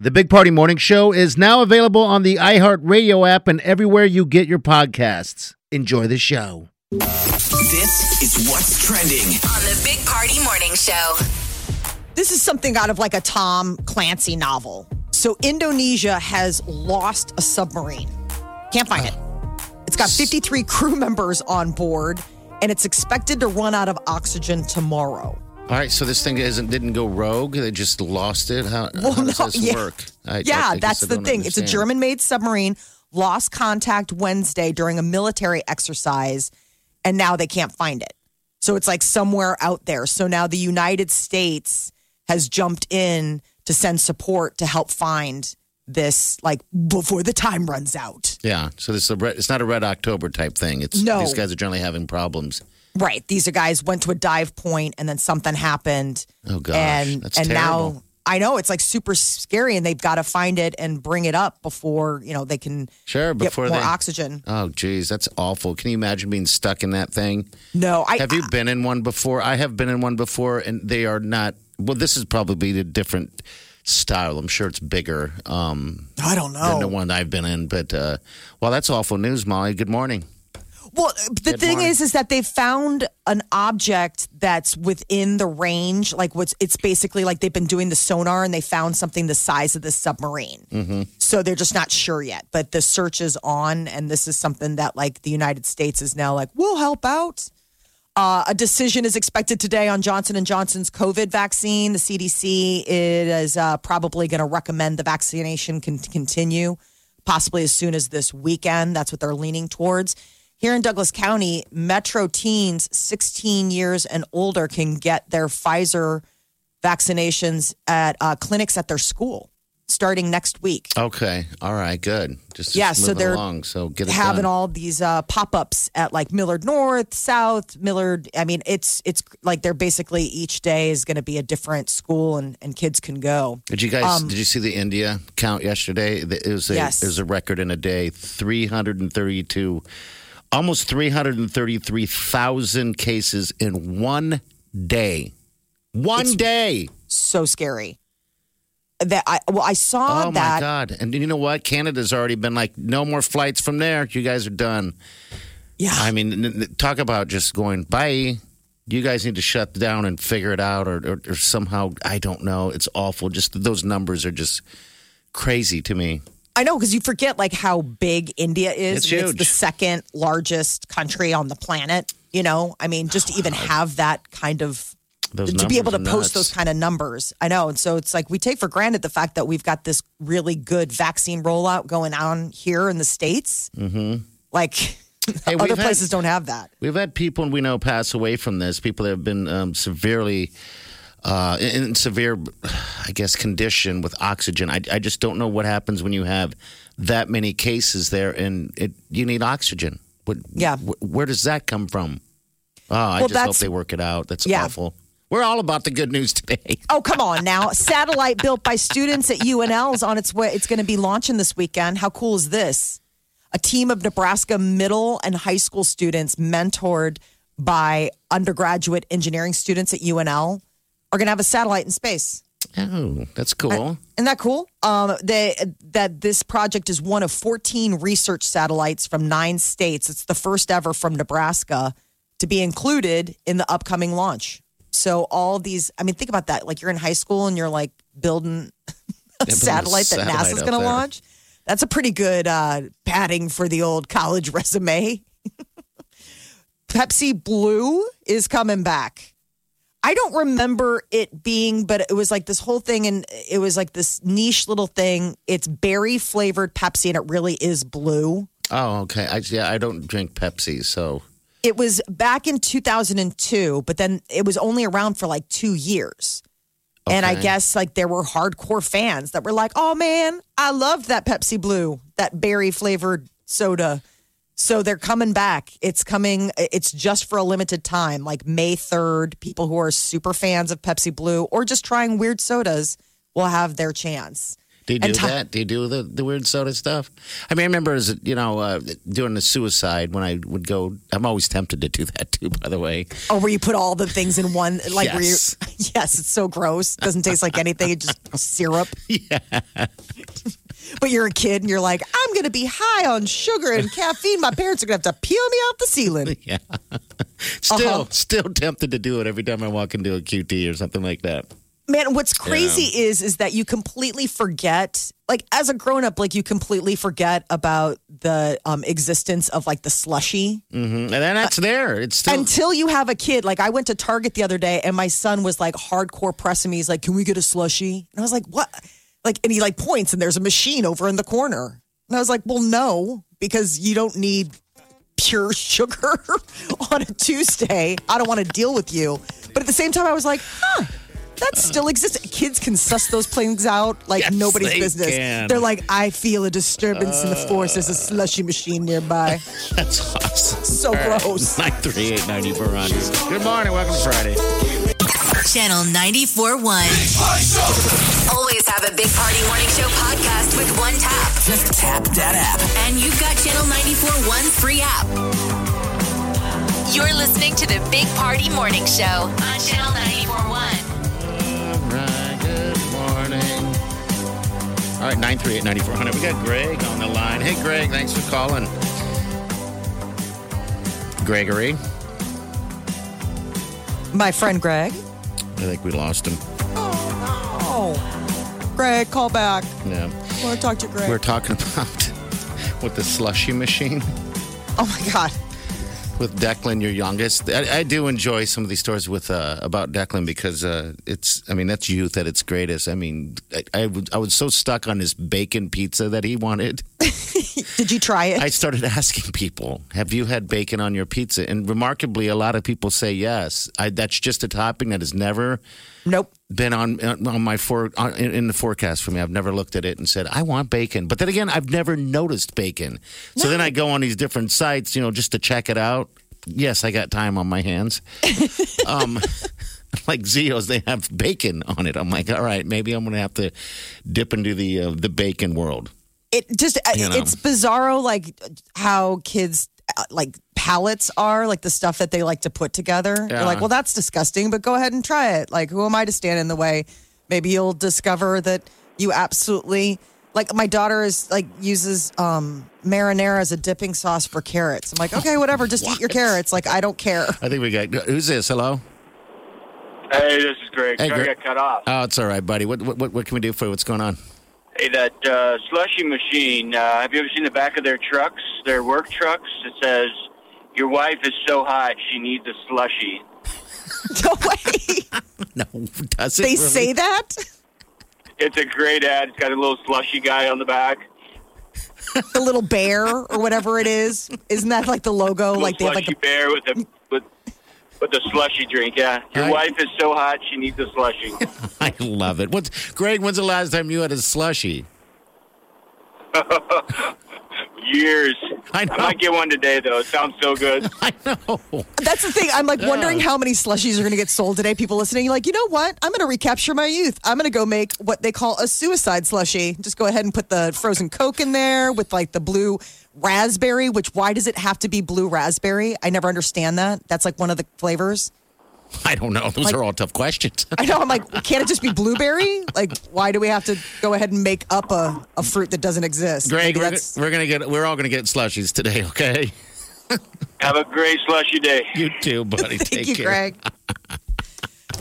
The Big Party Morning Show is now available on the iHeartRadio app and everywhere you get your podcasts. Enjoy the show. This is what's trending. on the Big Party Morning Show. This is something out of like a Tom Clancy novel. So Indonesia has lost a submarine. Can't find it. It's got 53 crew members on board and it's expected to run out of oxygen tomorrow. All right, so this thing isn't didn't go rogue. They just lost it. How, Well, how does no, this yeah. work? I- yeah, I that's the thing. It's a. German made submarine, lost contact Wednesday during a military exercise, and now they can't find it. So it's like somewhere out there. So now the United States has jumped in to send support to help find this, like before the time runs out. Yeah, so this is a red, it's not a red October type thing. It's No. these guys are generally having problems. Right. These are guys went to a dive point and then something happened. Oh gosh, and that's and terrible. now I know it's like super scary and they've got to find it and bring it up before, you know, they can Sure, get before more they- oxygen. Oh geez, that's awful. Can you imagine being stuck in that thing? No, I Have you been in one before? I have been in one before, and they are not. Well, this is probably a different style. I'm sure it's bigger um, I don't know. than the one I've been in. But uh, well, that's awful news, Molly. Good morning. Well, the Good thing is, is that they found an object that's within the range. Like what's it's basically like they've been doing the sonar and they found something the size of the submarine. Mm-hmm. So they're just not sure yet. But the search is on, and this is something that like the United States is now like we'll help out. Uh, a decision is expected today on Johnson and Johnson's COVID vaccine. The CDC is uh, probably going to recommend the vaccination can continue, possibly as soon as this weekend. That's what they're leaning towards. Here in Douglas County, Metro teens 16 years and older can get their Pfizer vaccinations at uh, clinics at their school starting next week. Okay, all right, good. Just, just Yeah, so they're along. So get having done. all these uh, pop-ups at like Millard North, South, Millard. I mean, it's it's like they're basically each day is going to be a different school, and and kids can go. Did you guys? did you see the India count yesterday? It was a um, Yes. it was a record in a day. Three hundred and thirty two, almost three hundred and thirty three thousand cases in one day. One It's- day. So scary. That I well, I saw Oh that. my god! And you know what? Canada's already been like, no more flights from there. You guys are done. Yeah, I mean, talk about just going bye. You guys need to shut down and figure it out, or, or, or somehow I don't know. It's awful. Just those numbers are just crazy to me. I know because you forget like how big India is. It's I mean, huge. the second largest country on the planet. You know, I mean, just to even have that kind of Those to be able to post those kind of numbers. I know. And so it's like we take for granted the fact that we've got this really good vaccine rollout going on here in the States. Mm-hmm. Like Hey, other we've had- places don't have that. We've had people we know pass away from this. People that have been um, severely uh, in severe, I guess, condition with oxygen. I, I just don't know what happens when you have that many cases there, and it you need oxygen. What, Yeah. wh- where does that come from? Oh, I Well, just hope they work it out. That's Yeah. awful. We're all about the good news today. Oh, come on now. Satellite built by students at UNL is on its way. It's going to be launching this weekend. How cool is this? A team of Nebraska middle and high school students, mentored by undergraduate engineering students at UNL, are going to have a satellite in space. Oh, that's cool. Isn't that cool? Um, they, that this project is one of 14 research satellites from nine states. It's the first ever from Nebraska to be included in the upcoming launch. So all these, I mean, think about that. Like you're in high school and you're like building a building a satellite that NASA's going to launch. That's a pretty good uh, padding for the old college resume. Pepsi Blue is coming back. I don't remember it being, but it was like this whole thing, and it was like this niche little thing. It's berry flavored Pepsi, and it really is blue. Oh, okay. I, yeah, I don't drink Pepsi, so It was back in 2002, but then it was only around for like two years. And I guess like there were hardcore fans that were like, oh man, I loved that Pepsi Blue, that berry flavored soda. So they're coming back. It's coming, it's just for a limited time, like May 3rd. People who are super fans of Pepsi Blue or just trying weird sodas will have their chance. Do you do that? Do you do the, the weird soda stuff? I mean, I remember as you know uh, doing the suicide when I would go. I'm always tempted to do that too. By the way, Oh, where you put all the things in one, like where you Yes. yes, it's so gross. Doesn't taste like anything. It's just syrup. Yeah. But you're a kid and you're like, I'm going to be high on sugar and caffeine. My parents are going to have to peel me off the ceiling. Yeah. still Uh-huh. still tempted to do it every time I walk into a QT or something like that. Man, what's crazy is is that you completely forget, like as a grown up, like you completely forget about the um, existence of like the slushy And then that's there. It's still until you have a kid. Like I went to Target the other day and my son was like hardcore pressing me. He's like, "Can we get a slushy?" And I was like, "What?" Like, and he like points and there's a machine over in the corner. And I was like, "Well, no, because you don't need pure sugar on a Tuesday. I don't want to deal with you." But at the same time, I was like, "Huh." That still exists. Kids can suss those things out like Yes, nobody's they business. can. They're like, I feel a disturbance in the uh. force. There's a slushy machine nearby. that's awesome. So gross. Nine three eight ninety four hundred. Good morning. Welcome to Friday. Channel 94.1. Always have a Big Party Morning Show podcast with one tap. Just tap that app. And you've got Channel 94.1's free app. You're listening to the Big Party Morning Show on Channel 94.1. All right. Good morning. All right. Nine three eight ninety four hundred. We got Greg on the line. Hey, Greg. Thanks for calling. Gregory. My friend Greg. I think we lost him. Oh, no. Greg, call back. Yeah. I want to talk to Greg. We're talking about with the slushy machine. oh my God. With Declan, your youngest. I, I do enjoy some of these stories with uh, about Declan because uh, it's. I mean, that's youth at its greatest. I mean, I, I, was- so stuck on his bacon pizza that he wanted. Did you try it? I started asking people, "Have you had bacon on your pizza?" And remarkably, a lot of people say yes. I, that's just a topping that is never nope. been on on my for on, in, in the forecast for me. I've never looked at it and said I want bacon. But then again, I've never noticed bacon. So then I go on these different sites, you know, just to check it out. Yes, I got time on my hands. um, like Zio's, they have bacon on it. I'm like, all right, maybe I'm going to have to dip into the uh, the bacon world. It just uh, You know. it's bizarro, like how kids uh, like palates are, like the stuff that they like to put together. They're like, well, that's disgusting, but go ahead and try it. Like, who am I to stand in the way? Maybe you'll discover that you absolutely like. My daughter is like uses um marinara as a dipping sauce for carrots. I'm like, okay, whatever, just eat your carrots. Like, I don't care. I think we got who's this? Hello. Hey, this is Greg. Hey, Sorry Greg. I got cut off. Oh, it's all right, buddy. What what what can we do for you? What's going on? Hey, that uh, slushy machine. Uh, have you ever seen the back of their trucks, their work trucks? It says, "Your wife is so hot, she needs a slushy." No way. No, does it? They really? say that. It's a great ad. It's got a little slushy guy on the back. The little bear or whatever it is. Isn't that like the logo? Little Like they have slushy like the bear with a with the slushy drink. Yeah, your Right. wife is so hot, she needs a slushy. I love it. What's Greg? When's the last time you had a slushy? Years. I know. might get one today though. It sounds so good. I know. That's the thing. I'm like wondering how many slushies are going to get sold today. People listening, you're like, you know what? I'm going to recapture my youth. I'm going to go make what they call a suicide slushie. Just go ahead and put the frozen Coke in there with like the blue raspberry. Which why does it have to be blue raspberry? I never understand that. That's like one of the flavors. I don't know. Those Like- are all tough questions. I know. I'm like, can't it just be blueberry? Like, why do we have to go ahead and make up a, a fruit that doesn't exist? Greg, we're, we're gonna get. We're all gonna get slushies today. Okay. Have a great slushy day. You too, buddy. Take Thank you, care. Greg.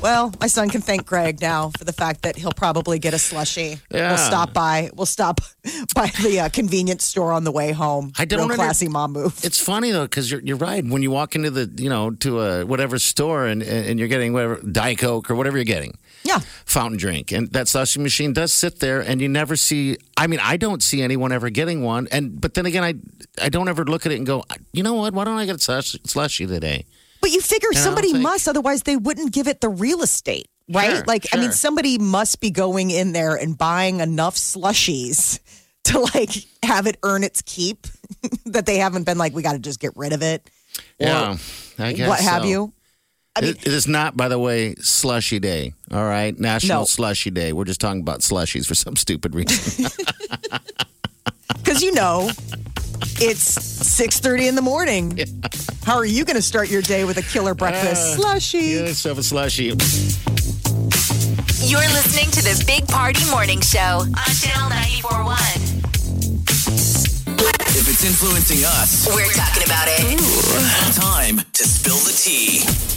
Well, my son can thank Greg now for the fact that he'll probably get a slushie. Yeah. We'll stop by. We'll stop by the uh, convenience store on the way home. I don't Real under- classy mom move. It's funny though because you're you're right. When you walk into the you know to a whatever store and and you're getting whatever Diet Coke or whatever you're getting, Yeah. fountain drink, and that slushie machine does sit there, and you never see. I mean, I don't see anyone ever getting one, and but then again, I I don't ever look at it and go, you know what? Why don't I get a slush, slushie today? But you figure know, somebody like- must, otherwise they wouldn't give it the real estate, right? Sure, like, I mean, somebody must be going in there and buying enough slushies to like have it earn its keep that they haven't been like, we got to just get rid of it. Yeah, I guess what have you. I mean, It, it is not, by the way, slushy day. All right, National No. Slushy Day. We're just talking about slushies for some stupid reason. because you know it's 6.30 in the morning how are you going to start your day with a killer breakfast slushy Get yourself a slushy. You're listening to the Big Party Morning Show on Channel 941. If it's influencing us, We're talking about it. time to spill the tea.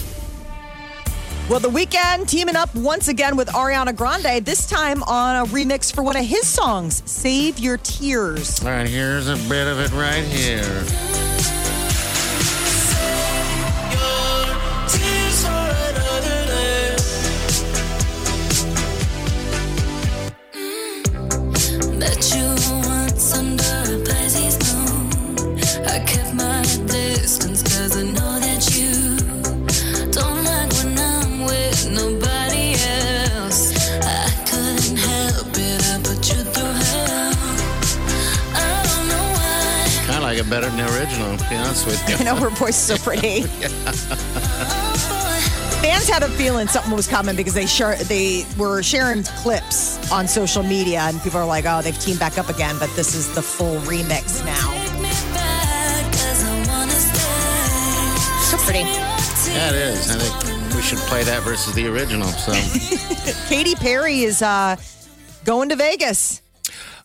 Well the Weeknd teaming up once again with ariana grande this time on a remix for one of his songs save your tears All right, here's a bit of it right here. Better than the original, to be honest with you. i know her voice is so pretty fans had a feeling something was coming because they share, they were sharing clips on social media and people are like oh they've teamed back up again but this is the full remix now Take me back 'cause I wanna stay. so pretty Yeah, it is. I think we should play that versus the original. So, Katy Perry is uh, going to Vegas.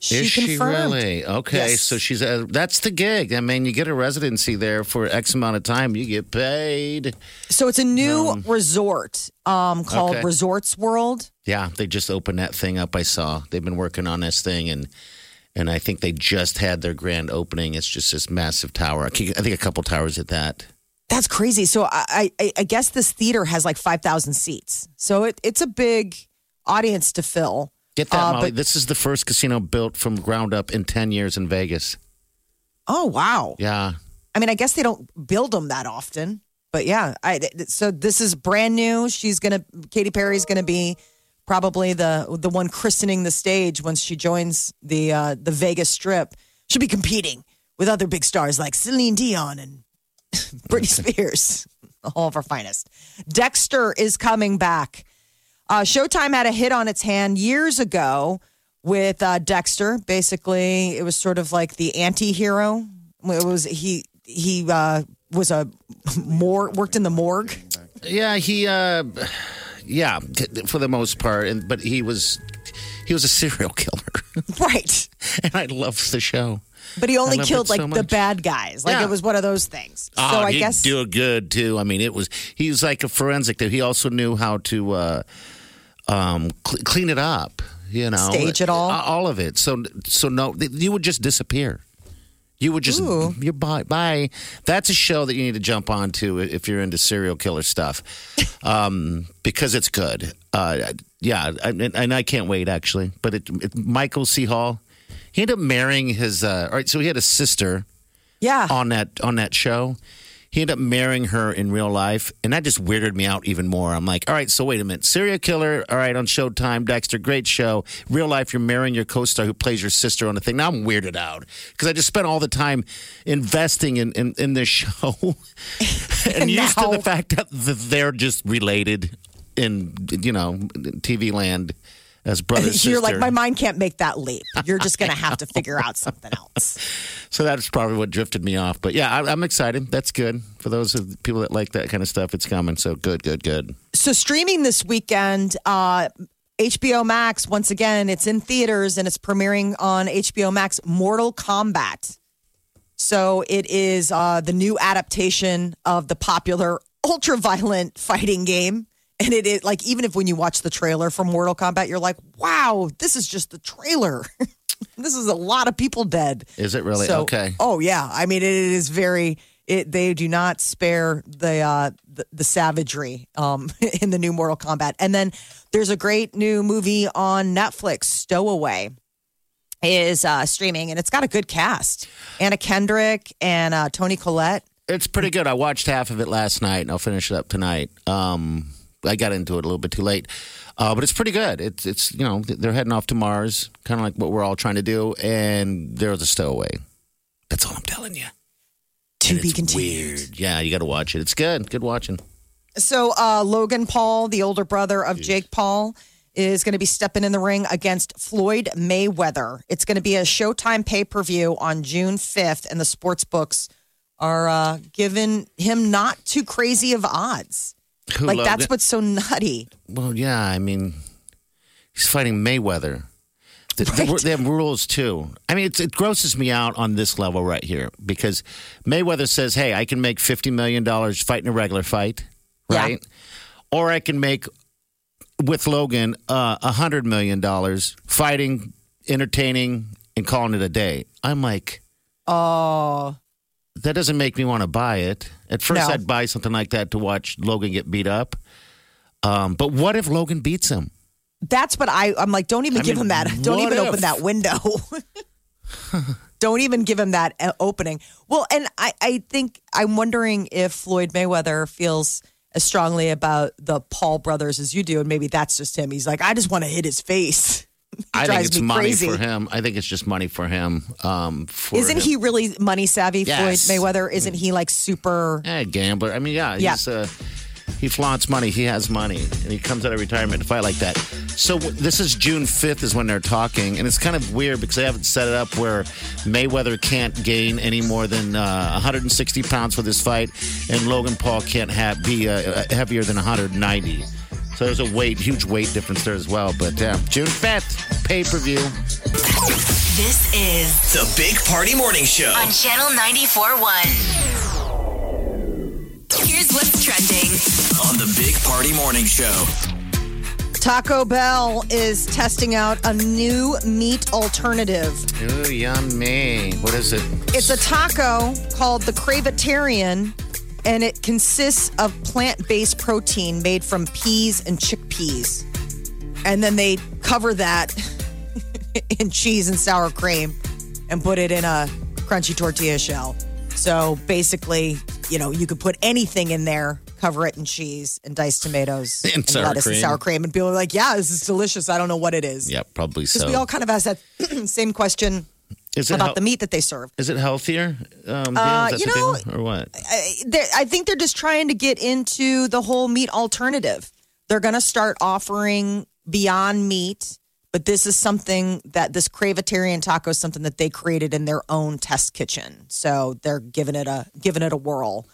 She is she really okay? Yes. So she's uh, that's the gig. I mean, you get a residency there for X amount of time, you get paid. So it's a new resort um, called Okay. Resorts World. Yeah, they just opened that thing up. I saw they've been working on this thing, and and I think they just had their grand opening. It's just this massive tower. I think I think a couple towers at that. That's crazy. So I, I, I guess this theater has like 5,000 seats. So it, it's a big audience to fill. Get that, Uh, Molly. but- This is the first casino built from ground up in ten years in Vegas. Oh, wow. Yeah, I mean, I guess they don't build them that often. But yeah, I, so this is brand new. She's going to, Katy Perry's going to be probably the the one christening the stage once she joins the uh, the Vegas Strip. She'll be competing with other big stars like Celine Dion and Britney Spears, all of our finest. Dexter is coming back. Uh, Showtime had a hit on its hand years ago with uh, Dexter. Basically, it was sort of like the anti-hero. It was he he uh, was a more worked in the morgue. yeah. He, uh yeah, for the most part, and but he was he was a serial killer, Right. and I loved the show. But he only killed like so the bad guys. Like Yeah. it was one of those things. Oh, so I guess do it good too. I mean, it was he was like a forensic. He also knew how to uh, um, cl- clean it up. You know, Stage it all? Uh, all of it. So, so no, you would just disappear. You would just Ooh. you're bye bye. That's a show that you need to jump onto if you're into serial killer stuff, um, because it's good. Uh, yeah, and, and I can't wait actually. But it, it, Michael C. Hall, he ended up marrying his. Uh, all right, so he had a sister yeah. on that on that show. He ended up marrying her in real life, and that just weirded me out even more. I'm like, all right, so wait a minute, serial killer, all right, on Showtime, Dexter, great show. Real life, you're marrying your co-star who plays your sister on the thing. Now I'm weirded out because I just spent all the time investing in in, in this show, and used to the fact that they're just related in you know TV land as brother sister. You're like, my mind can't make that leap. You're just going to have to figure out something else. So that's probably what drifted me off. But yeah, I, I'm excited. That's good for those of people that like that kind of stuff. It's coming. So good, good, good. So streaming this weekend, uh, HBO Max, once again, it's in theaters and it's premiering on HBO Max, Mortal Kombat. So it is uh, the new adaptation of the popular ultra violent fighting game. And it is like, even if when you watch the trailer for Mortal Kombat, you're like, wow, this is just the trailer. this is a lot of people dead. Is it really So- okay? Oh yeah, I mean it is very. It, they do not spare the uh, the, the savagery um, in the new Mortal Kombat. And then there's a great new movie on Netflix, Stowaway, is uh, streaming, and it's got a good cast: Anna Kendrick and uh, Toni Collette. It's pretty good. I watched half of it last night, and I'll finish it up tonight. Um, I got into it a little bit too late, uh, but it's pretty good. It's it's you know they're heading off to Mars, kind of like what we're all trying to do, and there's a stowaway. That's all I'm telling you. To And be it's continued. Weird. Yeah, you got to watch it. It's good. Good watching. So uh, Logan Paul, the older brother of Jake Paul, is going to be stepping in the ring against Floyd Mayweather. It's going to be a Showtime pay per view on June 5th, and the sports books are uh, giving him not too crazy of odds. Who, like that's what's so nutty. Well, yeah, I mean, he's fighting Mayweather. The- the- Right. they have rules too. I mean, it's, it grosses me out on this level right here because Mayweather says, "Hey, I can make fifty million dollars fighting a regular fight, Yeah. right? Or I can make with Logan uh, a hundred million dollars fighting, entertaining, and calling it a day." I'm like, Oh, that doesn't make me want to buy it. At first, No. I'd buy something like that to watch Logan get beat up. Um, but what if Logan beats him? that's what I. I'm like, don't even I give mean, him that. Don't even if? open that window. don't even give him that uh, opening. Well, and I, I think I'm wondering if Floyd Mayweather feels as strongly about the Paul brothers as you do, and maybe that's just him. He's like, I just want to hit his face. I think it's money crazy. for him. I think it's just money for him. Um, for Isn't him. he really money savvy, Yes. Floyd Mayweather? Isn't he like super? Eh, gambler? I mean, yeah, Yeah. he's uh, he flaunts money. He has money, and he comes out of retirement to fight like that. So w- this is June fifth is when they're talking, and it's kind of weird because they haven't set it up where Mayweather can't gain any more than uh, 160 pounds for this fight, and Logan Paul can't have, be uh, heavier than 190. So there's a weight, huge weight difference there as well. But yeah, June fifth, pay per view. This is The Big Party Morning Show. on Channel 94.1. Here's what's trending. On the Big Party Morning Show. Taco Bell is testing out a new meat alternative. Ooh, yummy. What is it? It's a taco called the Cravetarian, and it consists of plant based protein made from peas and chickpeas. And then they cover that in cheese and sour cream and put it in a crunchy tortilla shell. So basically, you know, you could put anything in there, cover it in cheese and diced tomatoes And sour lettuce and sour cream. And people are like, yeah, this is delicious. I don't know what it is. Yeah, probably Because so. we all kind of ask that same question is it about the meat that they serve. Is it healthier? Um, Uh, you know, or what? I- I think they're just trying to get into the whole meat alternative. They're going to start offering beyond meat, but this is something that this Cravetarian taco is something that they created in their own test kitchen. So they're giving it a giving it a whirl.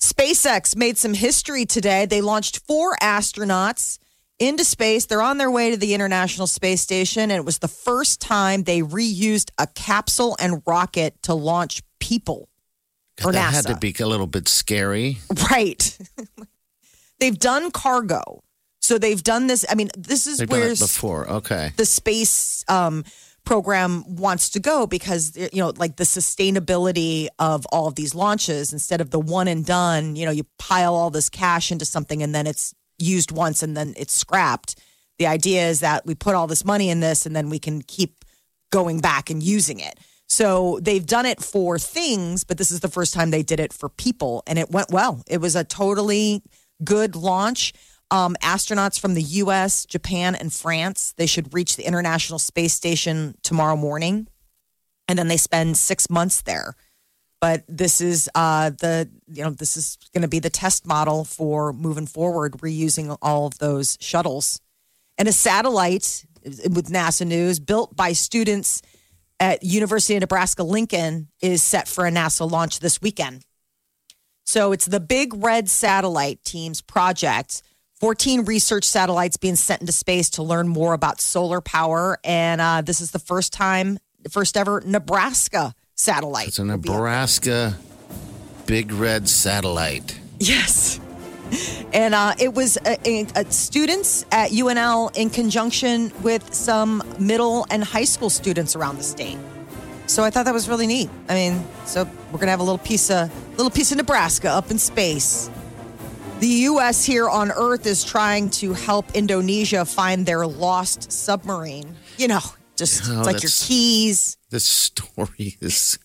SpaceX made some history today. They launched four astronauts into space. They're on their way to the International Space Station, and it was the first time they reused a capsule and rocket to launch people that NASA. had to be a little bit scary. Right. they've done cargo. So they've done this. I mean, this is They've where before. Okay. the space um, program wants to go because, you know, like the sustainability of all of these launches, instead of the one and done, you know, you pile all this cash into something and then it's used once and then it's scrapped. The idea is that we put all this money in this and then we can keep going back and using it. So they've done it for things, but this is the first time they did it for people, and it went well. It was a totally good launch. Um, astronauts from the U.S., Japan, and France they should reach the International Space Station tomorrow morning, and then they spend six months there. But this is uh, the you know this is going to be the test model for moving forward, reusing all of those shuttles and a satellite with NASA News built by students at University of Nebraska Lincoln is set for a NASA launch this weekend. So it's the Big Red Satellite Team's project. 14 research satellites being sent into space to learn more about solar power. And uh, this is the first time, first ever Nebraska satellite. It's a will be up there. Nebraska big red satellite. Yes. And uh, it was uh uh students at UNL in conjunction with some middle and high school students around the state. So I thought that was really neat. I mean, so we're gonna have a little piece of little piece of Nebraska up in space. The U.S. here on Earth is trying to help Indonesia find their lost submarine. You know, just Oh, like your keys. This story is.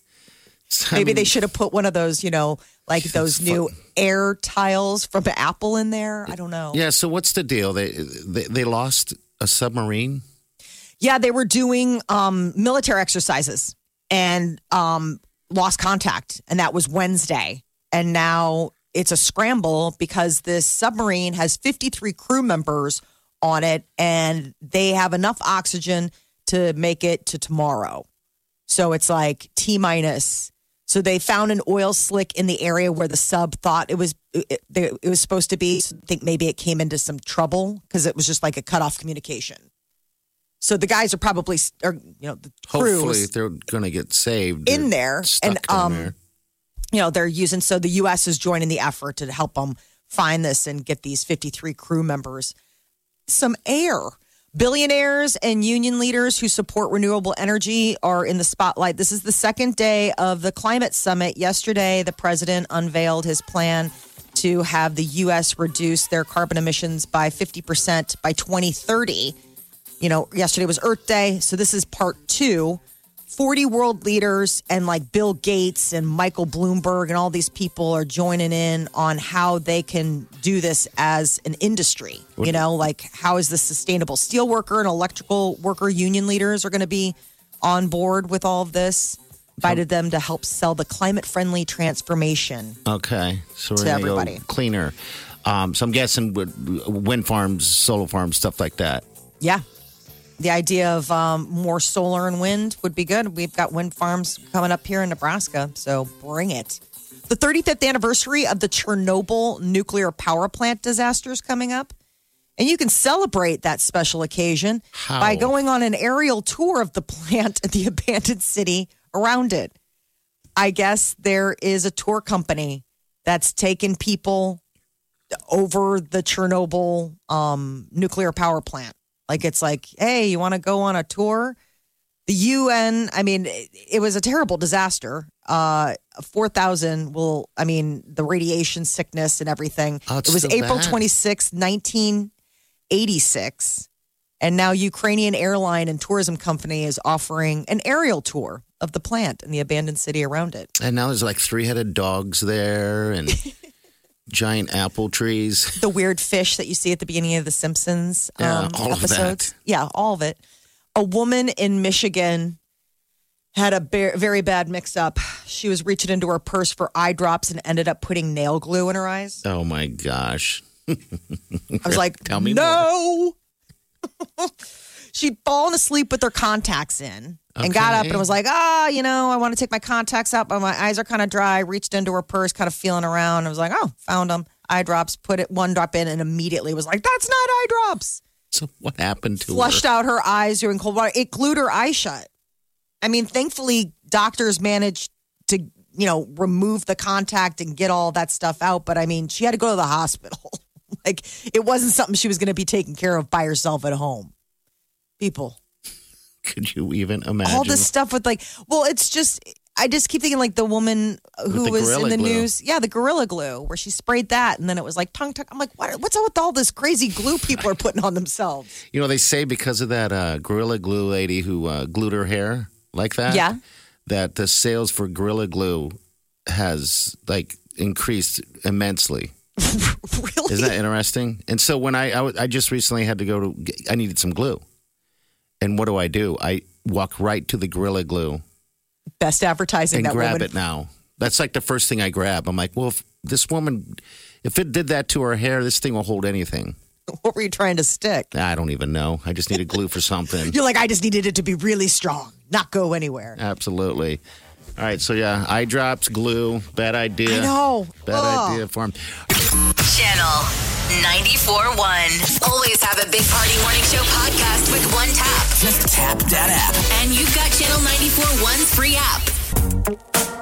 I Maybe they should have put one of those, you know, like those new air tiles from Apple in there. I don't know. Yeah. So what's the deal? They they, they lost a submarine. Yeah, they were doing um, military exercises and um, lost contact, and that was Wednesday. And now it's a scramble because this submarine has 53 crew members on it and they have enough oxygen to make it to tomorrow. So it's like T minus. So they found an oil slick in the area where the sub thought it was it, it was supposed to be. So I think maybe it came into some trouble because it was just like a cut off communication. So the guys are probably, or you know, the Hopefully, they're going to get saved in there, and um, there. you know, they're using. So the U.S. is joining the effort to help them find this and get these 53 crew members some air. Billionaires and union leaders who support renewable energy are in the spotlight. This is the second day of the climate summit. Yesterday, the president unveiled his plan to have the U.S. reduce their carbon emissions by 50% by 2030. You know, yesterday was Earth Day, so this is part two. 40 world leaders and like Bill Gates and Michael Bloomberg and all these people are joining in on how they can do this as an industry. You know, like how is the sustainable steel worker and electrical worker union leaders are going to be on board with all of this. Invited them to help sell the climate friendly transformation. Okay, so we're to go everybody. cleaner. Um, so I'm guessing with wind farms, solar farms, stuff like that. Yeah. The idea of um, more solar and wind would be good. We've got wind farms coming up here in Nebraska, so bring it. The 35th anniversary of the Chernobyl nuclear power plant disaster is coming up. And you can celebrate that special occasion How? by going on an aerial tour of the plant and the abandoned city around it. I guess there is a tour company that's taken people over the Chernobyl um, nuclear power plant. Like it's like, hey, you want to go on a tour? The UN, I mean, it, it was a terrible disaster. Uh, 4,000 will, I mean, the radiation sickness and everything. Oh, it was April bad. 26, 1986. And now Ukrainian airline and tourism company is offering an aerial tour of the plant and the abandoned city around it. And now there's like three headed dogs there and giant apple trees. the weird fish that you see at the beginning of the Simpsons Yeah, um, all of episodes. that. Yeah, all of it. A woman in Michigan had a ba- very bad mix up. She was reaching into her purse for eye drops and ended up putting nail glue in her eyes. Oh my gosh. I was like, Tell me no. She'd fallen asleep with her contacts in and got up and was like, ah, you know, I want to take my contacts out, but my eyes are kind of dry. Reached into her purse, kind of feeling around. I was like, oh, found them. Eye drops, put it one drop in, and immediately was like, that's not eye drops. So what happened to Flushed her? out her eyes during cold water. It glued her eye shut. I mean, thankfully, doctors managed to, you know, remove the contact and get all that stuff out. But I mean, she had to go to the hospital. like, it wasn't something she was going to be taking care of by herself at home. People, Could you even imagine? all this stuff with like, well, it's just, I just keep thinking like the woman who the was in the Glue. news. Yeah, the Gorilla Glue, where she sprayed that and then it was like tongue tuck. I'm like, what, what's up with all this crazy glue people are putting on themselves? You know, they say because of that uh, Gorilla Glue lady who uh, glued her hair like that. Yeah. That the sales for Gorilla Glue has like increased immensely. really? Isn't that interesting? And so when I I just recently had to go to I needed some glue, and what do I do? I walk right to the Gorilla Glue Best advertising and that grab woman it now. That's like the first thing I grab. I'm like, well, if this woman, if it did that to her hair, this thing will hold anything. What were you trying to stick? I don't even know. I just needed glue for something. You're like, I just needed it to be really strong, not go anywhere. Absolutely. All right, so yeah, eye drops, glue, bad idea. I know. Bad Ugh. idea for him. Channel 94.1. Always have a Big Party Morning Show podcast with one tap. Just tap that app. And you've got Channel 94.1's free app.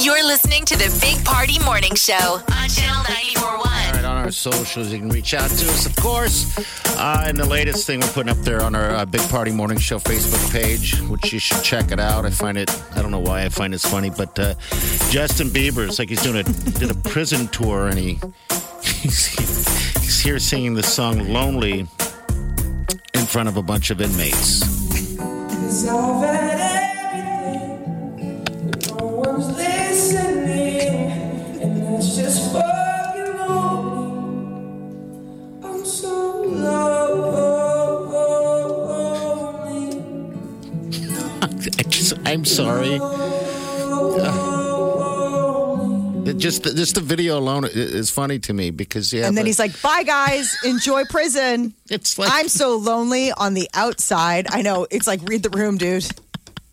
You're listening to the Big Party Morning Show on Channel 94.1. All right, on our socials, you can reach out to us, of course. Uh, and the latest thing we're putting up there on our uh, Big Party Morning Show Facebook page, which you should check it out. I find it, I don't know why I find it's funny, but uh, Justin Bieber, it's like he's doing a, did a prison tour and he he's, he's here singing the song Lonely in front of a bunch of inmates. I'm sorry. Uh, it just just the video alone is funny to me because yeah. And then but he's like, bye, guys. Enjoy prison. it's like I'm so lonely on the outside. I know. It's like, read the room, dude.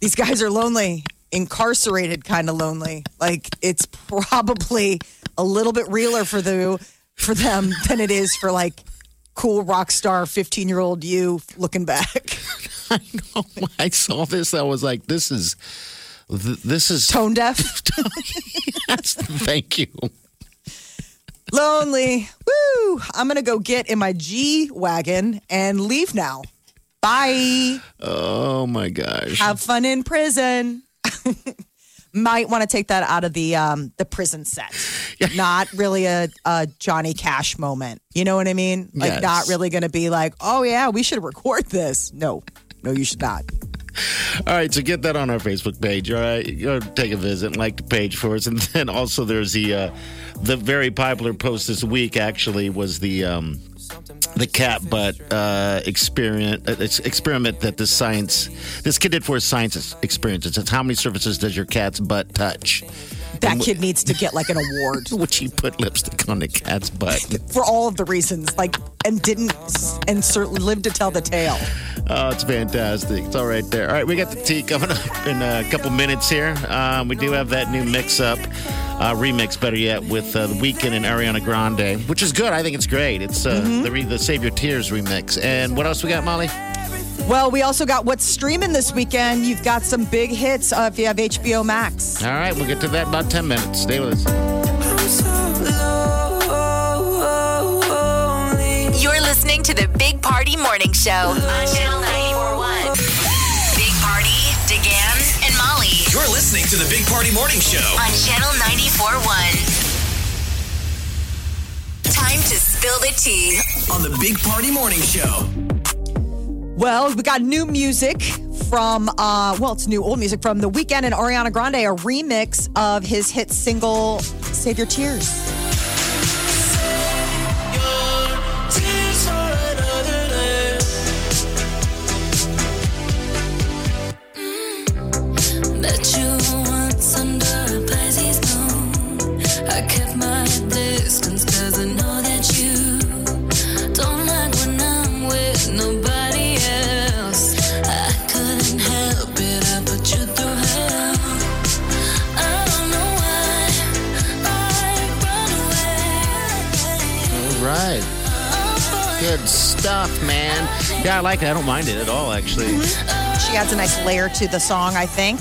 These guys are lonely, incarcerated kind of lonely. Like, it's probably a little bit realer for, the, for them than it is for like cool rock star 15 year old you looking back. I know. When I saw this, I was like, this is th- this is Tone deaf, Yes, thank you. lonely. Woo. I'm going to go get in my G Wagon and leave now. Bye. Oh my gosh. have fun in prison. Might want to take that out of the um, the prison set. Not really a, a Johnny Cash moment. You know what I mean? Like Yes. not really going to be like, oh yeah, we should record this. No, no, you should not. All right, so get that on our Facebook page. All right, go take a visit, and like the page for us, and then also there's the uh, the very popular post this week. Actually, was the um, the cat butt uh, experiment uh, experiment that this science this kid did for his science experience. It says how many surfaces does your cat's butt touch? That kid needs to get like an award Which he put lipstick on the cat's butt. for all of the reasons. Like, and didn't and certainly lived to tell the tale. Oh, it's fantastic. It's all right there. All right, we got the tea coming up in a couple minutes here. Um, we do have that new mix up, uh, remix, better yet, with uh, The Weeknd and Ariana Grande, which is good. I think it's great. It's uh, the, re- the Save Your Tears remix. And what else we got, Molly? Well, we also got what's streaming this weekend. You've got some big hits uh, if you have HBO Max. All right, we'll get to that in about 10 minutes. Stay with us. I'm so lonely. You're listening to the Big Party Morning Show on Channel 941. Big Party, DeGan, and Molly You're listening to the Big Party Morning Show. on Channel 941. Time to spill the tea. On the Big Party Morning Show. Well, we got new music from, uh, well, it's new old music from The Weeknd and Ariana Grande, a remix of his hit single, Save Your Tears. Tears stuff, man. Yeah, I like it. I don't mind it at all, actually. She adds a nice layer to the song, I think.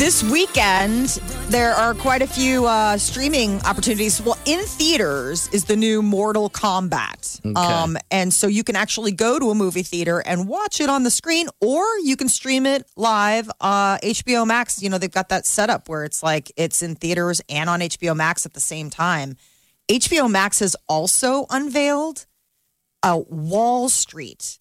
This weekend, there are quite a few uh, streaming opportunities. Well, in theaters is the new Mortal Kombat. Um, and so you can actually go to a movie theater and watch it on the screen, or you can stream it live. Uh, HBO Max, you know, they've got that setup where it's like it's in theaters and on HBO Max at the same time. HBO Max has also unveiled a Wahl Street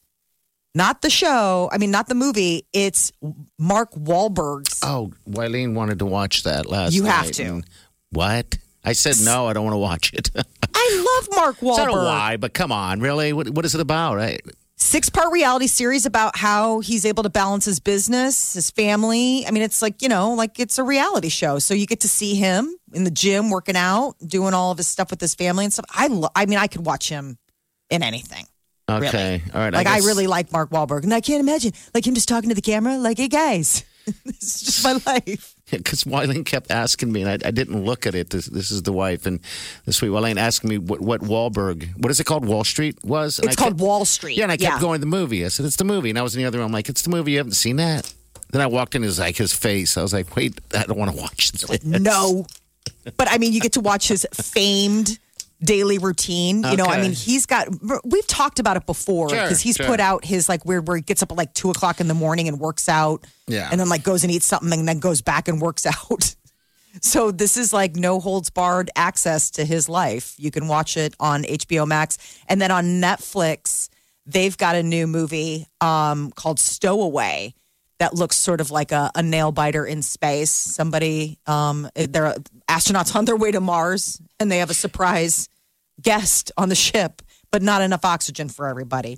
not the show. I mean, not the movie. It's Mark Wahlberg's. Oh, Wileen wanted to watch that last You have night, to. and- What? I said no, I don't want to watch it. I love Mark I don't know Wahlberg. why, but come on, really? What, what is it about? Right? Six part reality series about how he's able to balance his business, his family. I mean, it's like, you know, like it's a reality show. So you get to see him in the gym working out, doing all of his stuff with his family and stuff. I, lo- I mean, I could watch him in anything. Okay, all right. Like, I, guess- really like Mark Wahlberg. And I can't imagine, like, him just talking to the camera, like, hey, guys, this is just my life. because Wileen kept asking me, and I, I didn't look at it. This, this is the wife, and the sweet Wileen asking me what, what Wahlberg, what is it called? Wall Street was. And It's I called kept- Wall Street. Yeah, and I kept Yeah. going to the movie. I said it's the movie, and I was in the other room. I'm like, it's the movie. You haven't seen that? Then I walked in, it was like his face. I was like, wait, I don't want to watch this. No. But I mean, you get to watch his famed daily routine. You know, I Okay. mean, he's got, we've talked about it before Sure, because he's sure. put out his like weird where he gets up at like two o'clock in the morning and works out. Yeah. And then like goes and eats something and then goes back and works out. So this is like no holds barred access to his life. You can watch it on HBO Max. And then on Netflix, they've got a new movie um, called Stowaway that looks sort of like a, a nail biter in space. Somebody, um, they're astronauts on their way to Mars, and they have a surprise guest on the ship, but not enough oxygen for everybody.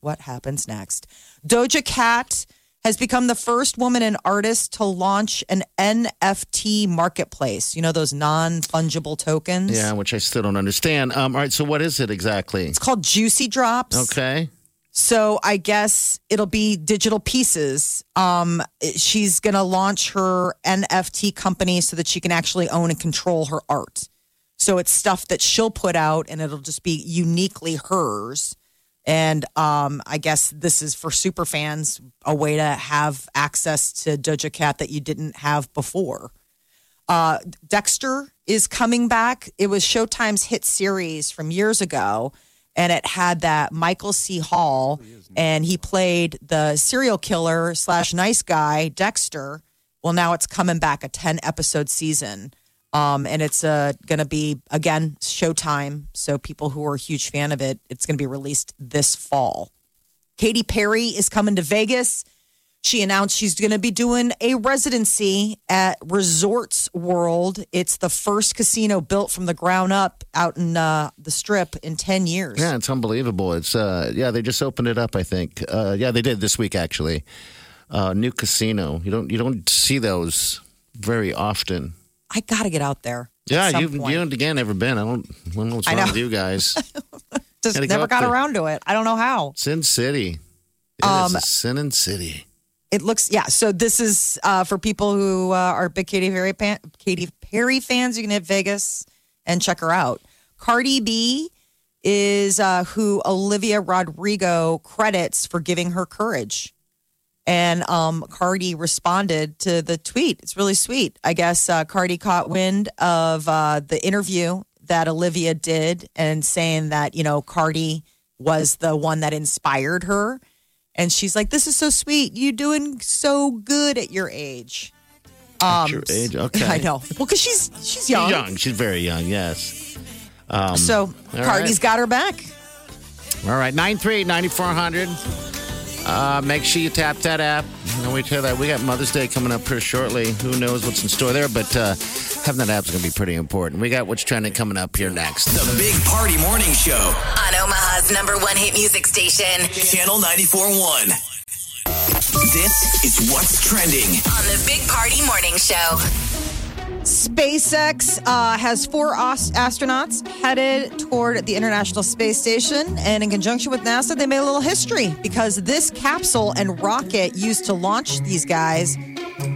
What happens next? Doja Cat has become the first woman and artist to launch an NFT marketplace. You know those non-fungible tokens? Yeah, which I still don't understand. Um, all right, so what is it exactly? It's called Juicy Drops. Okay. So I guess it'll be digital pieces. Um, she's going to launch her NFT company so that she can actually own and control her art. So it's stuff that she'll put out and it'll just be uniquely hers. And um, I guess this is for super fans a way to have access to Doja Cat that you didn't have before. Uh, Dexter is coming back. It was Showtime's hit series from years ago, and it had that Michael C. Hall, and he played the serial killer slash nice guy Dexter. Well, now it's coming back a ten episode season, um, and it's uh, going to be again Showtime. So people who are a huge fan of it, it's going to be released this fall. Katy Perry is coming to Vegas. She announced she's going to be doing a residency at Resorts World. It's the first casino built from the ground up out in uh, the Strip in 10 years. Yeah, it's unbelievable. It's uh, yeah, they just opened it up. I think. Uh, yeah, they did this week actually. Uh, new casino. You don't you don't see those very often. I got to get out there. Yeah, you point. you again never been. I don't. I don't know what's I wrong know. with you guys? Just go never up got there. around to it. I don't know how. Sin City. It is Um, a Sin City. It looks, yeah. So this is uh, for people who uh, are big Katy Perry, pan- Katy Perry fans. You can hit Vegas and check her out. Cardi B is uh, who Olivia Rodrigo credits for giving her courage. And um, Cardi responded to the tweet. It's really sweet. I guess uh, Cardi caught wind of uh, the interview that Olivia did and saying that, you know, Cardi was the one that inspired her. And she's like, This is so sweet. You doing so good at your age. At your age, okay. I know. Well, because she's she's young. She's young. She's very young. Yes. Um, So Cardi's right. got her back. All right, 93 9400. Uh, make sure you tap that app. And we tell that we got Mother's Day coming up here shortly. Who knows what's in store there, but uh, having that app is going to be pretty important. We got what's trending coming up here next. The Big Party Morning Show. On Omaha's number one hit music station. Channel 94.1. This is what's trending. On the Big Party Morning Show. SpaceX uh, has four os- astronauts headed toward the International Space Station. And in conjunction with NASA, they made a little history because this capsule and rocket used to launch these guys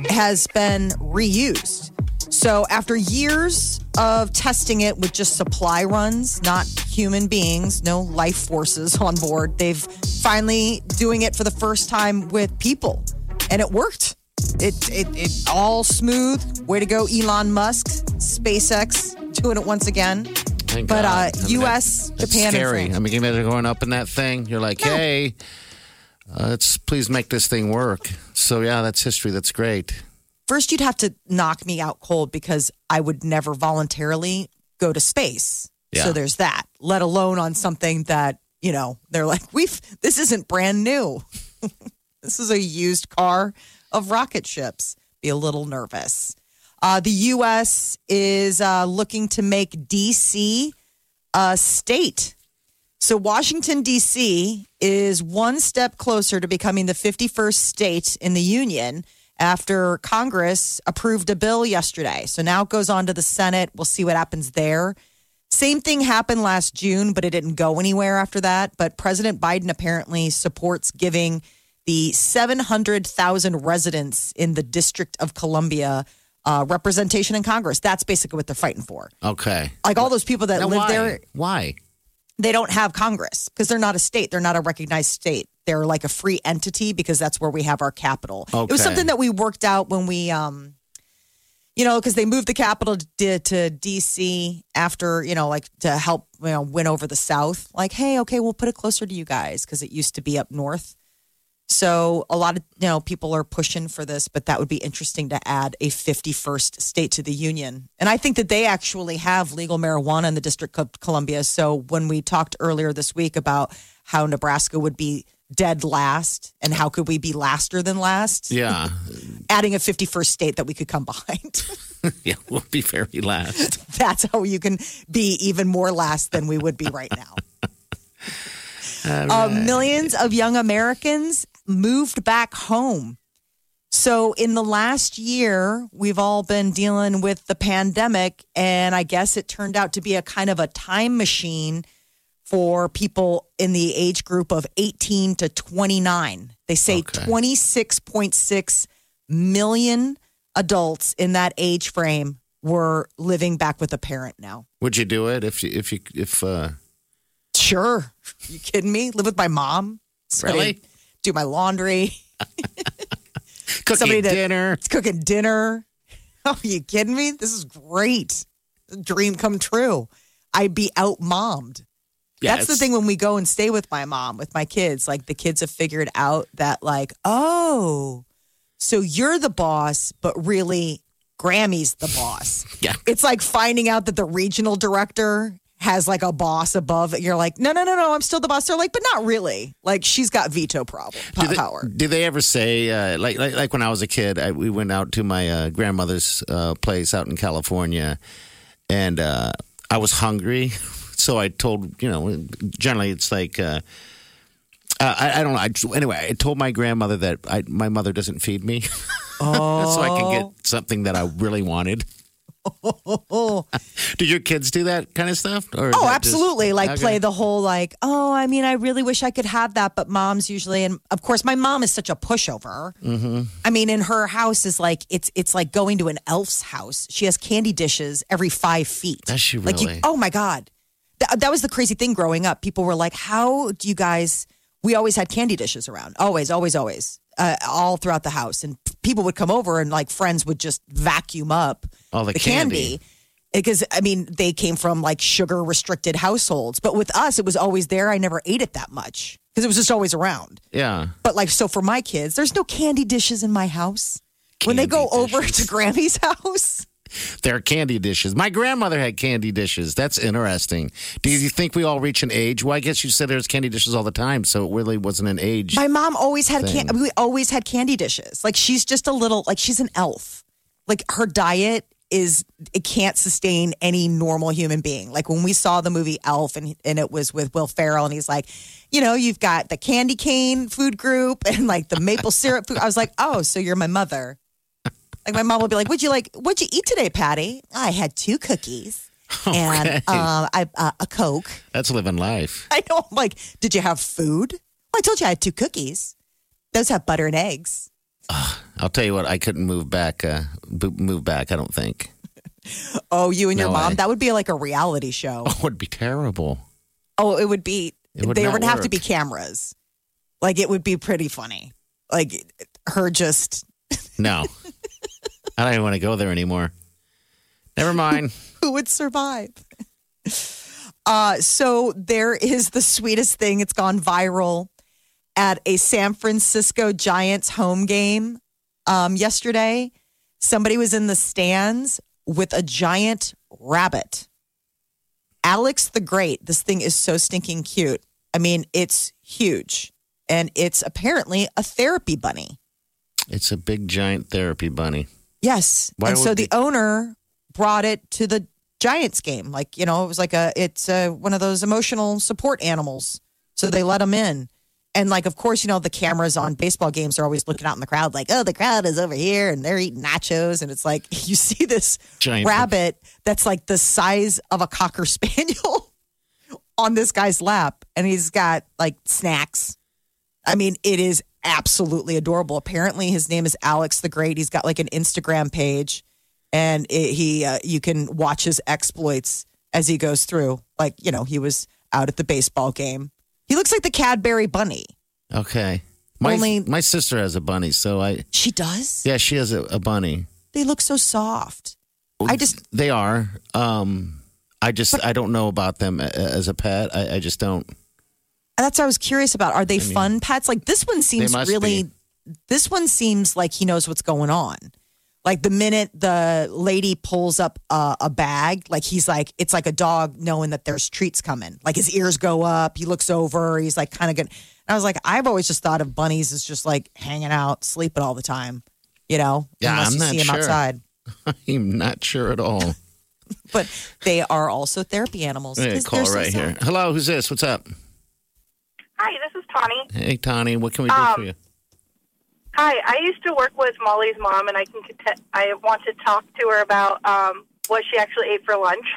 has been reused. So, after years of testing it with just supply runs, not human beings, no life forces on board, they've finally doing it for the first time with people, and it worked. It it it all smooth. Way to go, Elon Musk, SpaceX, doing it once again. Thank But, God. uh, I mean, US, that- Japan, scary. I mean, you imagine going up in that thing. You're like, hey, uh, let's please make this thing work. So yeah, that's history. That's great. First, you'd have to knock me out cold because I would never voluntarily go to space. Yeah. So there's that. Let alone on something that you know they're like, we've this isn't brand new. this is a used car of rocket ships. Be a little nervous. Uh, the U.S. is uh, looking to make D.C. a state. So Washington, D.C. is one step closer to becoming the 51st state in the union after Congress approved a bill yesterday. So now it goes on to the Senate. We'll see what happens there. Same thing happened last June, but it didn't go anywhere after that. But President Biden apparently supports giving the 700,000 residents in the District of Columbia uh, representation in Congress. That's basically what they're fighting for. Okay. Like all those people that Now, live why? there, Why? they don't have Congress because they're not a state. They're not a recognized state. They're like a free entity because that's where we have our capital. It was something that we worked out when we, um, you know, because they moved the capital to, to DC after, you know, like to help, you know, win over the South. Like, hey, okay, we'll put it closer to you guys because it used to be up north. So a lot of you know people are pushing for this, but that would be interesting to add a 51st state to the union. And I think that they actually have legal marijuana in the District of Columbia. So when we talked earlier this week about how Nebraska would be dead last and how could we be laster than last, Yeah. adding a 51st state that we could come behind. yeah. We'll be very last. That's how you can be even more last than we would be right now. Uh, millions of young Americans moved back home So, in the last year, we've all been dealing with the pandemic, and I guess it turned out to be a kind of a time machine for people in the age group of 18 to 29. They say Okay. 26.6 million adults in that age frame were living back with a parent now. Would you do it if you if you if uh Sure. You kidding me? Live with my mom? Really? Do my laundry? cooking Somebody to- dinner? It's cooking dinner. Oh, you kidding me? This is great. Dream come true. I'd be out mommed. Yeah, That's the thing when we go and stay with my mom, with my kids. Like the kids have figured out that, like, oh, so you're the boss, but really Grammy's the boss. Yeah. It's like finding out that the regional director has like a boss above it. You're like, no, no, no, no, I'm still the boss. They're like, but not really. Like she's got veto problem Do they, power. do they ever say uh, like, like like when I was a kid? I, we went out to my uh, grandmother's uh, place out in California, and uh, I was hungry, so I told you know generally it's like. Uh, uh, I, I don't know. I, anyway, I told my grandmother that I, my mother doesn't feed me, so I can get something that I really wanted. do your kids do that kind of stuff? Or Oh, that just- absolutely. Like Okay. play the whole like, oh, I mean, I really wish I could have that, but mom's usually, and of course, my mom is such a pushover. Mm-hmm. I mean, in her house is like it's it's like going to an elf's house. She has candy dishes every five feet. Does she Like you, really? oh my god, Th- that was the crazy thing growing up. People were like, how do you guys? We always had candy dishes around, always, always, always, uh, all throughout the house, and people would come over and like friends would just vacuum up All the candy candy. because I mean they came from like sugar restricted households, but with us it was always there. I never ate it that much because it was just always around. Yeah. But like so for my kids, there's no candy dishes in my house. when they go Candy over to Grammy's house, They're candy dishes. My grandmother had candy dishes. That's interesting. Do you think we all reach an age? Well, I guess you said there's candy dishes all the time, so it really wasn't an age. my mom always had can- we always had candy dishes. Like she's just a little like she's an elf. Like her diet is it can't sustain any normal human being. Like when we saw the movie Elf and and it was with Will Ferrell and he's like, you know, you've got the candy cane food group and like the maple syrup food. I was like, oh, so you're my mother. Like my mom would be like, "What'd you like? What'd you eat today, Patty?" I had two cookies and uh, I, uh, a Coke. That's living life. I know. I'm like, did you have food? Well, I told you I had two cookies. Those have butter and eggs. I'll tell you what. I couldn't move back. Uh, move back. I don't think. Oh, you and your No mom? way. That would be like a reality show. Oh, it'd be terrible. Oh, it would be. It would there would have to be cameras. Like it would be pretty funny. Like her just No, I don't even want to go there anymore. Never mind. who would survive? Uh, so there is the sweetest thing. It's gone viral at a San Francisco Giants home game um, yesterday. Somebody was in the stands with a giant rabbit. Alex the Great. This thing is so stinking cute. I mean, it's huge. And it's apparently a therapy bunny. It's a big giant therapy bunny. Yes. Why and so the owner brought it to the Giants game. Like, you know, it was like a, it's a, one of those emotional support animals. So they let him in. And like, of course, you know, the cameras on baseball games are always looking out in the crowd, like, oh, the crowd is over here and they're eating nachos. And it's like, you see this Giant- rabbit that's like the size of a cocker spaniel on this guy's lap. And he's got like snacks. I mean, it is absolutely adorable. Apparently, his name is Alex the Great. He's got like an Instagram page, and it, he uh, you can watch his exploits as he goes through. Like you know, he was out at the baseball game. He looks like the Cadbury Bunny. Okay. My Only- my sister has a bunny, so I She does. yeah she has a, a bunny. They look so soft. I just They are. Um, I just I don't know about them as a pet. I, I just don't. That's what I was curious about. Are they fun pets? Like this one seems really. be. This one seems like he knows what's going on. Like the minute the lady pulls up a, a bag, like he's like, it's like a dog knowing that there's treats coming. Like his ears go up, he looks over, he's like kind of good. And I was like, I've always just thought of bunnies as just like hanging out, sleeping all the time, you know, Yeah, unless I'm you not see him sure. outside. I'm not sure at all. But they are also therapy animals. Call they're so right here. Hello, who's this? What's up? Hi, this is Tawny. Hey, Tawny, what can we do Um, for you? Hi, I used to work with Molly's mom, and I can. cont- I want to talk to her about um, what she actually ate for lunch.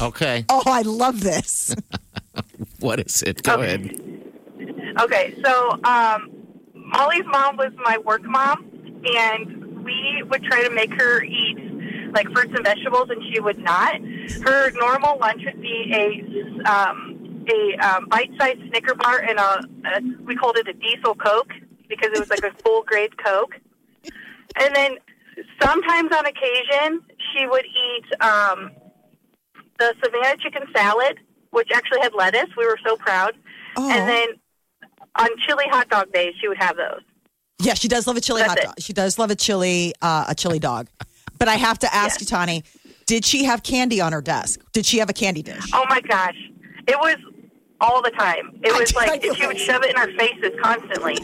Okay. Oh, I love this. What is it? Go Okay. ahead. Okay, so um, Molly's mom was my work mom, and we would try to make her eat like fruits and vegetables, and she would not. Her normal lunch would be a um, a um, bite-sized Snicker bar and a, a we called it a diesel Coke because it was like a full grade Coke, and then sometimes on occasion she would eat um, the Savannah chicken salad, which actually had lettuce. We were so proud. Oh. And then on chili hot dog days, she would have those. Yeah, she does love a chili That's hot it. dog. She does love a chili, uh, a chili dog. But I have to ask you, Tawny, did she have candy on her desk? Did she have a candy dish? Oh my gosh, it was all the time. It was like she would shove it in our faces constantly.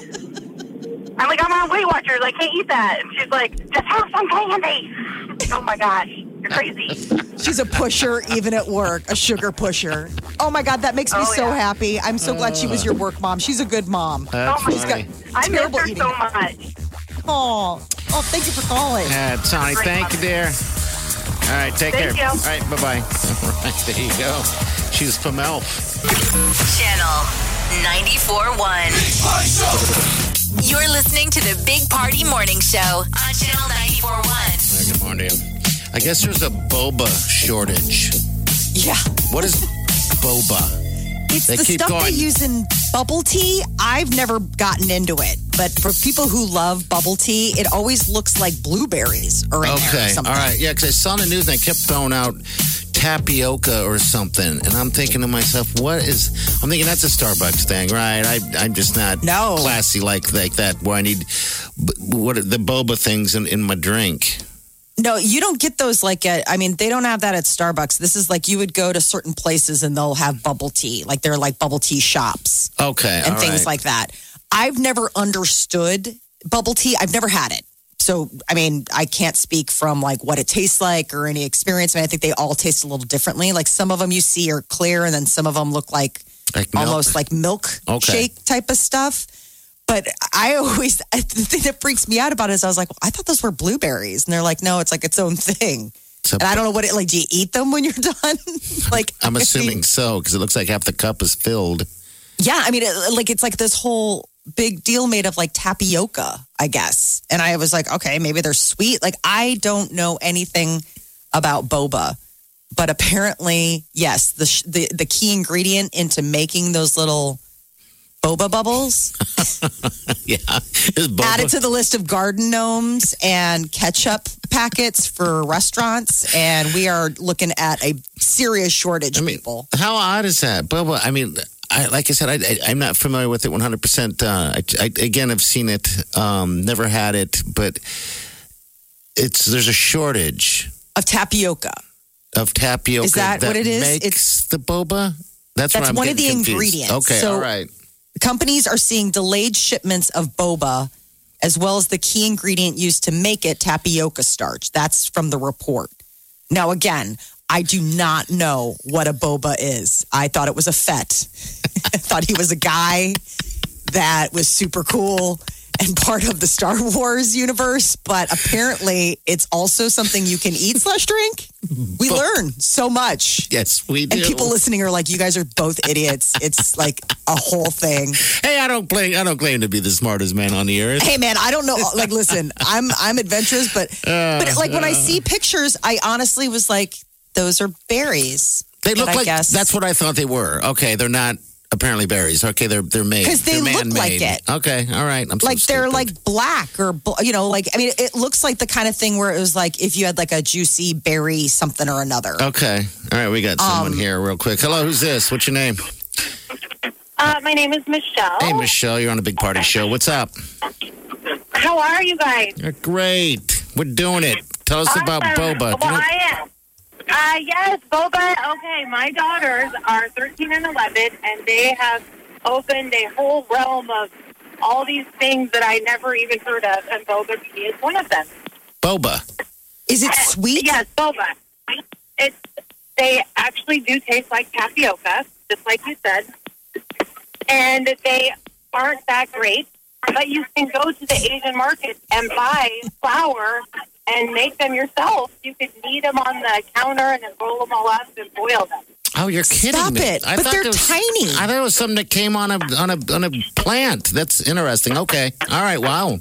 I'm like, I'm on Weight Watchers. I can't eat that. And she's like, just have some candy. Oh my gosh, you're crazy. She's a pusher, even at work, a sugar pusher. Oh my God, that makes me Oh, so yeah. happy. I'm so glad she was your work mom. She's a good mom. That's oh my She's got funny. I miss terrible her eating. so much. Oh, oh, thank you for calling. Yeah, Tony, thank you, dear. All right, take Thank care. you. All right, bye bye. All right, there you go. She's from Elf. Channel 94.1. You're listening to the Big Party Morning Show on Channel 94.1. Hey, Good morning. I guess there's a boba shortage. Yeah. What is boba? It's They the keep stuff they use in bubble tea. I've never gotten into it, but for people who love bubble tea, it always looks like blueberries are in there. Or Okay, all right. Yeah, because I saw the news and they kept throwing out tapioca or something, and I'm thinking to myself, what is? I'm thinking that's a Starbucks thing, right? I, I'm just not No. classy like like that. Where I need what are the boba things in, in my drink. No, you don't get those like at, I mean, they don't have that at Starbucks. This is like you would go to certain places and they'll have bubble tea. Like they're like bubble tea shops Okay, and things right. like that. I've never understood bubble tea. I've never had it. So, I mean, I can't speak from like what it tastes like or any experience. I mean, I think they all taste a little differently. Like some of them you see are clear and then some of them look like Like almost like milk Okay. shake type of stuff. But I always, the thing that freaks me out about it is I was like, well, I thought those were blueberries. And they're like, no, it's like its own thing. And I don't know what it, like, do you eat them when you're done? like, I'm assuming so because it looks like half the cup is filled. Yeah, I mean, it, like it's like this whole big deal made of like tapioca, I guess. And I was like, okay, maybe they're sweet. Like I don't know anything about boba, but apparently, yes, the the the key ingredient into making those little boba bubbles Yeah, is boba. added to the list of garden gnomes and ketchup packets for restaurants, and we are looking at a serious shortage. I mean, people. how odd is that, Boba? I mean, I, like I said, I, I'm not familiar with it 100. percent uh, I, I, Again, I've seen it, um, never had it, but it's there's a shortage Of tapioca. of tapioca. Is that what it is? Makes It's- the boba. That's, That's what I'm one of the confused. ingredients. Okay, So- all right. companies are seeing delayed shipments of boba as well as the key ingredient used to make it tapioca starch that's from the report now again i do not know what a boba is i thought it was a fet i thought he was a guy that was super cool and part of the star wars universe but apparently it's also something you can eat slash drink we learn so much Yes, we do. and people listening are like, "You guys are both idiots." It's like a whole thing. Hey, I don't claim. I don't claim to be the smartest man on the earth. Hey, man, I don't know. Like, listen, I'm I'm adventurous, but oh, but like when I oh. see pictures, I honestly was like, "Those are berries." They look like guess- that's what I thought they were. Okay, they're not apparently berries. Okay, they're they're made 'Cause they They're look like man-made. it. Okay, all right. I'm so Like they're like black or you know, like I mean, it looks like the kind of thing where it was like if you had like a juicy berry something or another. Okay. All right, we got someone Um, here real quick. Hello, who's this? What's your name? Uh, my name is Michelle. Hey, Michelle, you're on a big party show. What's up? How are you guys? You're great. We're doing it. Tell us about boba. Well, I am. Uh, yes, boba. Okay, my daughters are 13 and 11, and they have opened a whole realm of all these things that I never even heard of, and boba tea is one of them. boba. Is it sweet? Yes, boba. It's they actually do taste like tapioca, just like you said, and they aren't that great. But you can go to the Asian market and buy flour and make them yourself. You could knead them on the counter and then roll them all up and boil them. Oh, you're kidding Stop me! it. But they're was- tiny. I thought it was something that came on a on a on a plant. That's interesting. Okay, all right. Wow.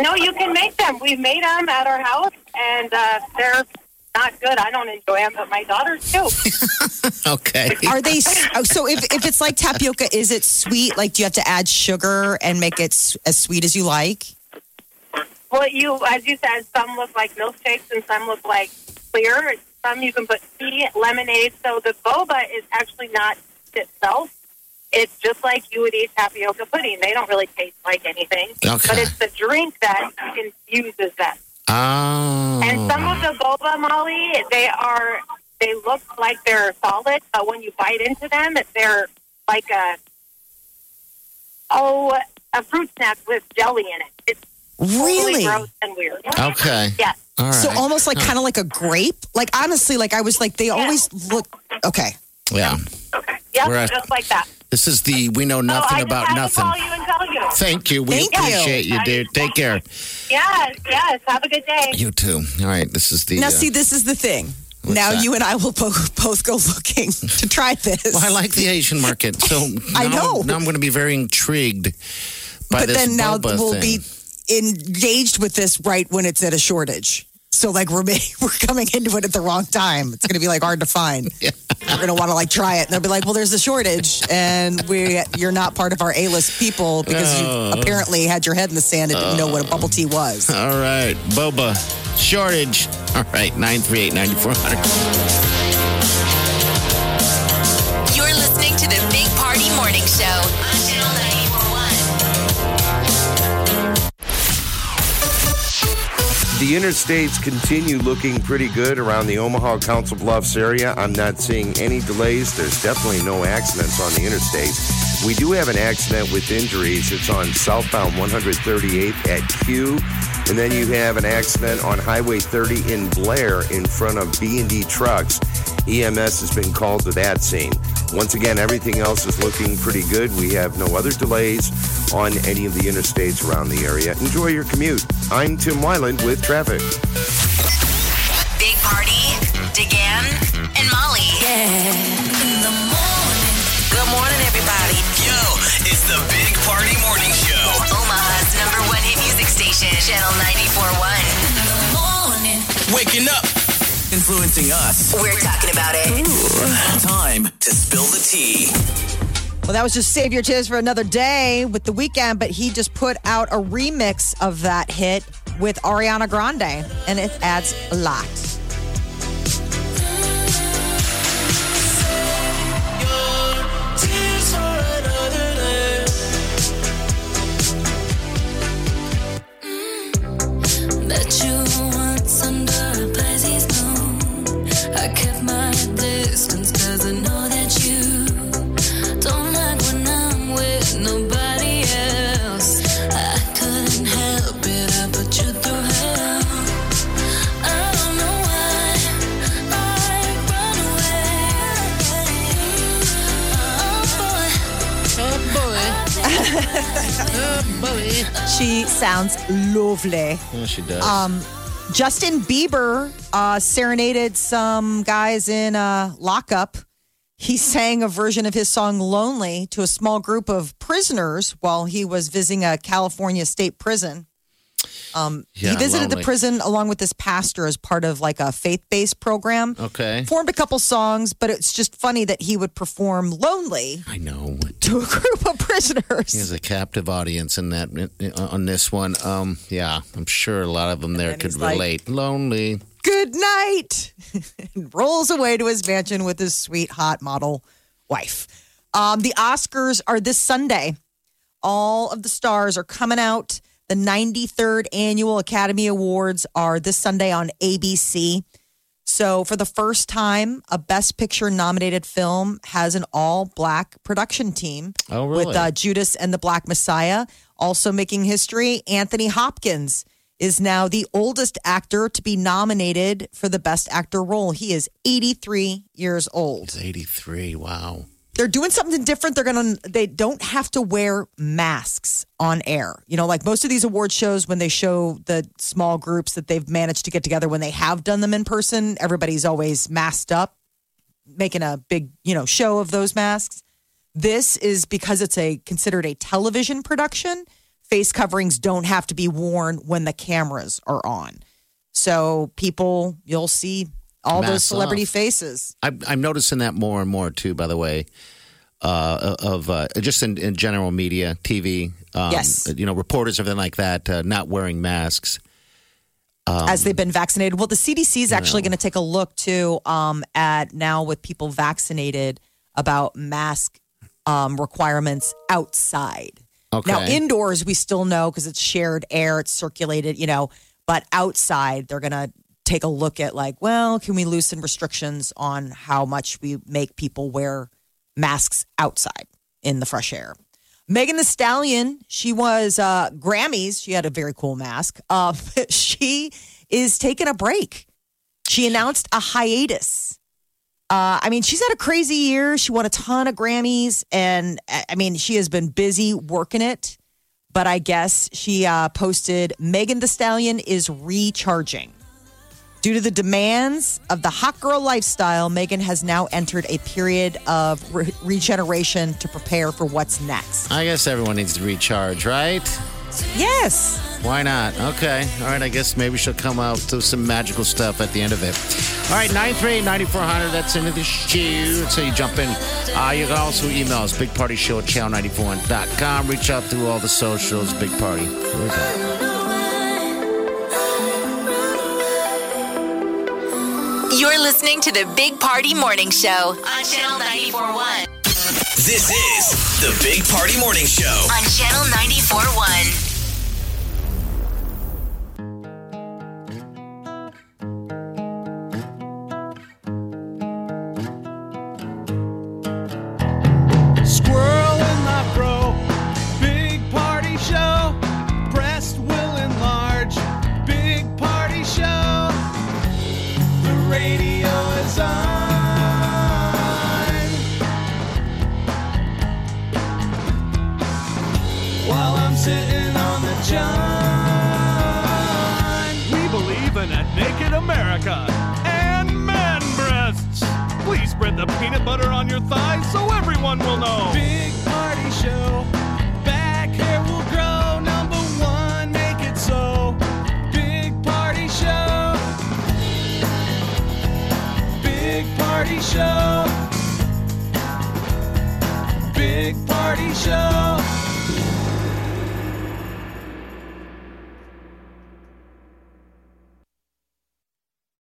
No, you can make them. We've made them at our house, and uh, they're not good. I don't enjoy them, but my daughters do. Okay. Are they oh, so? If if it's like tapioca, is it sweet? Like, do you have to add sugar and make it as sweet as you like? Well, you, as you said, some look like milkshakes and some look like clear. Some you can put tea, lemonade. So the boba is actually not itself. It's just like you would eat tapioca pudding. They don't really taste like anything. Okay. But it's the drink that infuses them. Oh. And some of the boba Molly, they are they look like they're solid, but when you bite into them, they're like a oh a fruit snack with jelly in it. It's totally Really? gross and weird. Okay. Yes. All right. So almost like kind of like a grape. Like honestly, like I was like they always look okay. yeah. Okay. Yep, We're at- just like that. This is the we know so nothing I about just had nothing. to call you and tell you. Thank you. We Thank you. appreciate you, dude. Take care. Yes, yes. Have a good day. You too. All right. This is the. Now uh, see, this is the thing. What's now that? you and I will both both go looking to try this. well, I like the Asian market, so I now- know. Now I'm going to be very intrigued by but this then now boba we'll thing. be engaged with this right when it's at a shortage. So like we're we're coming into it at the wrong time. It's going to be like hard to find. We're going to want to like try it, and they'll be like, "Well, there's a shortage, and we you're not part of our A list people because you oh. apparently had your head in the sand and didn't know what a bubble tea was." All right, boba shortage. All right, nine three eight ninety four hundred. The interstates continue looking pretty good around the Omaha Council Bluffs area. I'm not seeing any delays. There's definitely no accidents on the interstates. We do have an accident with injuries. It's on southbound 138th at Q. And then you have an accident on Highway 30 in Blair in front of B&D Trucks. EMS has been called to that scene. Once again, everything else is looking pretty good. We have no other delays on any of the interstates around the area. Enjoy your commute. I'm Tim Wyland with traffic. Big Party, DeGan, and Molly. In the morning. Good morning, everybody. Yo, it's the Big Party Morning Show. Omaha's number one hit music station, Channel 941. In the morning. Waking up. Influencing us. We're talking about it. Time to spill the tea. Well, that was just Save Your Tears for Another Day with the Weeknd, but he just put out a remix of that hit with Ariana Grande, and it adds a lot. Lovely. Yeah, she does. Um, Justin Bieber uh, serenaded some guys in uh, lockup. He sang a version of his song Lonely to a small group of prisoners while he was visiting a California state prison. Um, Yeah, he visited the prison along with this pastor as part of like a faith based program. okay. Formed a couple songs, but it's just funny that he would perform Lonely I know. to a group of prisoners. He has a captive audience in that on this one. Um, yeah, I'm sure a lot of them there could he's like- relate. Lonely. good night and rolls away to his mansion with his sweet hot model wife um, the oscars are this sunday all of the stars are coming out the 93rd annual academy awards are this sunday on abc so for the first time a best picture nominated film has an all black production team Oh, really? with uh, judas and the black messiah also making history anthony hopkins is now the oldest actor to be nominated for the best actor role he is 83 years old It's 83. Wow. They're doing something different. They're gonna they don't have to wear masks on air. You know, like most of these award shows when they show the small groups that they've managed to get together when they have done them in person, everybody's always masked up, making a big, you know, show of those masks. This is because it's a considered a television production. Face coverings don't have to be worn when the cameras are on. So people, you'll see all those celebrity off. faces. I'm, I'm noticing that more and more too. By the way, uh, of uh, just in, in general media, TV, um, Yes. you know, reporters, everything like that, uh, not wearing masks. as they've been vaccinated. Well, the CDC is actually going to take a look too um, at now with people vaccinated about mask um, requirements outside. Okay. Now, indoors, we still know because it's shared air, it's circulated, you know, but outside, they're going to take a look at like, well, can we loosen restrictions on how much we make people wear masks outside in the fresh air? Megan Thee Stallion, she was uh, Grammys. She had a very cool mask. Uh, she is taking a break. She announced a hiatus. Uh, I mean, she's had a crazy year. She won a ton of Grammys, and I mean, she has been busy working it. But I guess she uh, posted Megan Thee Stallion is recharging. Due to the demands of the hot girl lifestyle, Megan has now entered a period of re- regeneration to prepare for what's next. I guess everyone needs to recharge, right? Yes. Why not? Okay. All right. I guess maybe she'll come out with some magical stuff at the end of it. All right. 938 9400. That's into the show. So you jump in. Uh, you can also email us bigpartyshow at channel94.com. Reach out through all the socials. Big Party. We're back. Listening to the Big Party Morning Show on Channel 941. This is the Big Party Morning Show. On Channel 941.